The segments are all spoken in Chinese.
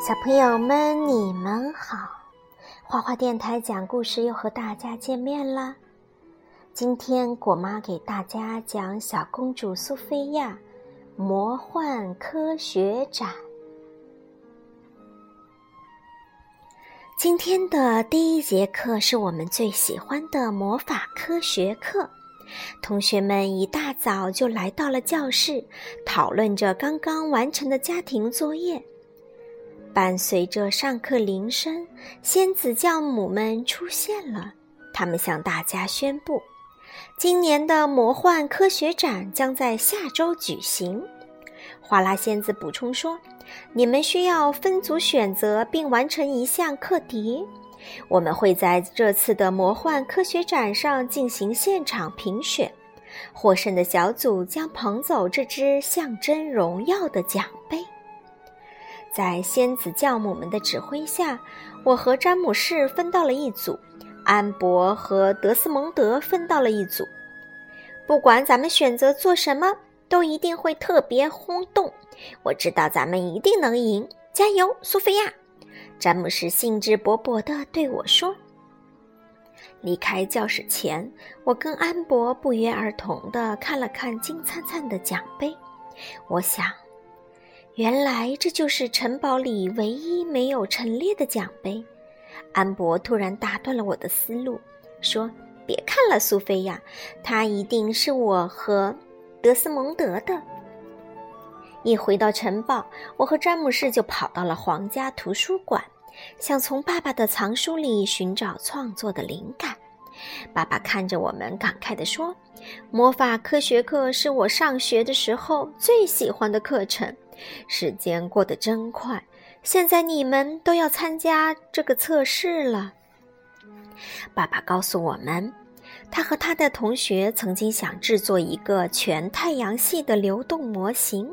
小朋友们，你们好！花花电台讲故事又和大家见面啦。今天果妈给大家讲《小公主苏菲亚魔幻科学展》。今天的第一节课是我们最喜欢的魔法科学课。同学们一大早就来到了教室，讨论着刚刚完成的家庭作业。伴随着上课铃声，仙子教母们出现了。他们向大家宣布，今年的魔幻科学展将在下周举行。花拉仙子补充说：“你们需要分组选择并完成一项课题。”我们会在这次的魔幻科学展上进行现场评选，获胜的小组将捧走这只象征荣耀的奖杯。在仙子教母们的指挥下，我和詹姆士分到了一组，安博和德斯蒙德分到了一组。不管咱们选择做什么，都一定会特别轰动。我知道咱们一定能赢，加油，苏菲亚！詹姆斯兴致勃勃地对我说：“离开教室前，我跟安博不约而同地看了看金灿灿的奖杯。我想，原来这就是城堡里唯一没有陈列的奖杯。”安博突然打断了我的思路，说：“别看了，苏菲亚，它一定是我和德斯蒙德的。”一回到城堡，我和詹姆士就跑到了皇家图书馆，想从爸爸的藏书里寻找创作的灵感。爸爸看着我们，感慨地说：“魔法科学课是我上学的时候最喜欢的课程。时间过得真快，现在你们都要参加这个测试了。”爸爸告诉我们，他和他的同学曾经想制作一个全太阳系的流动模型。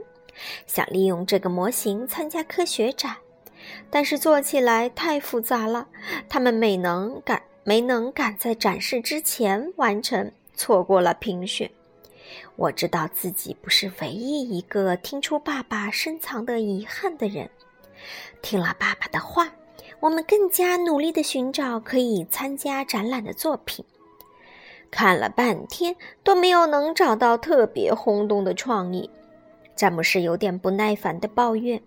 想利用这个模型参加科学展，但是做起来太复杂了，他们没能赶没能赶在展示之前完成，错过了评选。我知道自己不是唯一一个听出爸爸深藏的遗憾的人。听了爸爸的话，我们更加努力地寻找可以参加展览的作品，看了半天都没有能找到特别轰动的创意。詹姆士有点不耐烦地抱怨：“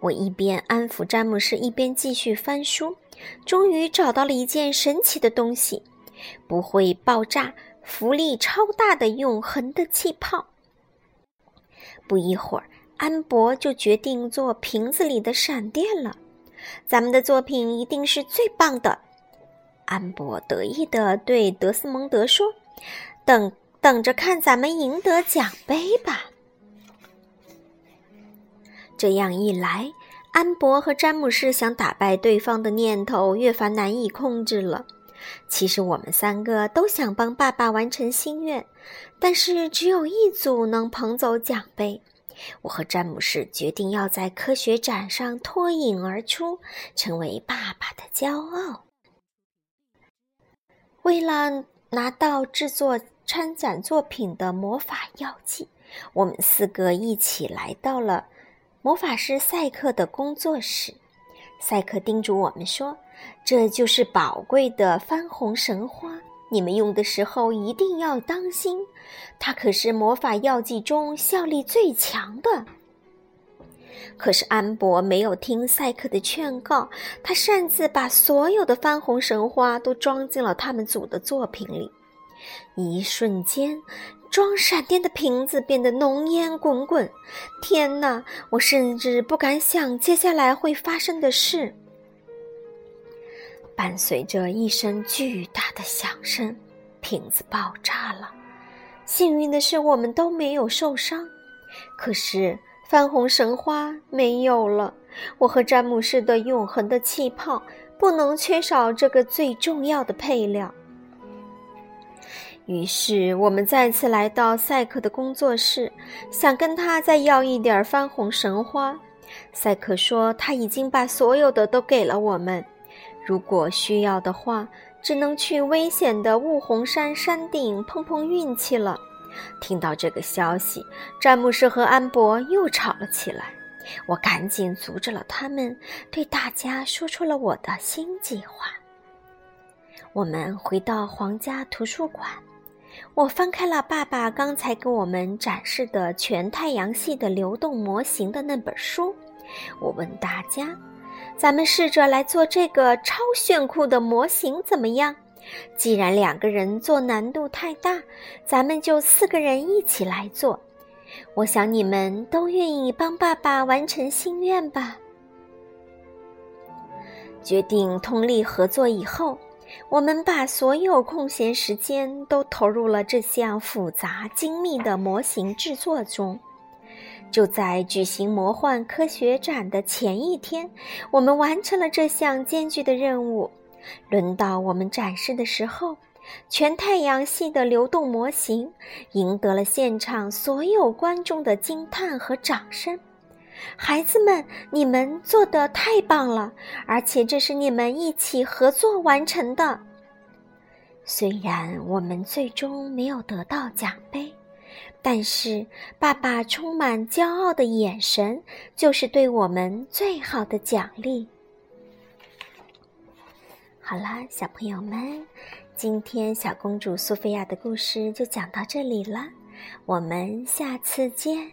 我一边安抚詹姆士，一边继续翻书，终于找到了一件神奇的东西——不会爆炸、浮力超大的永恒的气泡。”不一会儿，安博就决定做瓶子里的闪电了。咱们的作品一定是最棒的，安博得意地对德斯蒙德说：“等等着看咱们赢得奖杯吧。”这样一来，安博和詹姆士想打败对方的念头越发难以控制了。其实我们三个都想帮爸爸完成心愿，但是只有一组能捧走奖杯。我和詹姆士决定要在科学展上脱颖而出，成为爸爸的骄傲。为了拿到制作参展作品的魔法药剂，我们四个一起来到了。魔法师赛克的工作室，赛克叮嘱我们说：“这就是宝贵的番红神花，你们用的时候一定要当心，它可是魔法药剂中效力最强的。”可是安博没有听赛克的劝告，他擅自把所有的番红神花都装进了他们组的作品里，一瞬间。装闪电的瓶子变得浓烟滚滚，天哪！我甚至不敢想接下来会发生的事。伴随着一声巨大的响声，瓶子爆炸了。幸运的是，我们都没有受伤。可是，番红神花没有了。我和詹姆士的永恒的气泡不能缺少这个最重要的配料。于是我们再次来到赛克的工作室，想跟他再要一点番红神花。赛克说他已经把所有的都给了我们，如果需要的话，只能去危险的雾虹山山顶碰碰运气了。听到这个消息，詹姆士和安博又吵了起来。我赶紧阻止了他们，对大家说出了我的新计划。我们回到皇家图书馆，我翻开了爸爸刚才给我们展示的全太阳系的流动模型的那本书。我问大家：“咱们试着来做这个超炫酷的模型怎么样？既然两个人做难度太大，咱们就四个人一起来做。我想你们都愿意帮爸爸完成心愿吧。”决定通力合作以后。我们把所有空闲时间都投入了这项复杂精密的模型制作中。就在举行魔幻科学展的前一天，我们完成了这项艰巨的任务。轮到我们展示的时候，全太阳系的流动模型赢得了现场所有观众的惊叹和掌声。孩子们，你们做的太棒了，而且这是你们一起合作完成的。虽然我们最终没有得到奖杯，但是爸爸充满骄傲的眼神就是对我们最好的奖励。好了，小朋友们，今天小公主苏菲亚的故事就讲到这里了，我们下次见。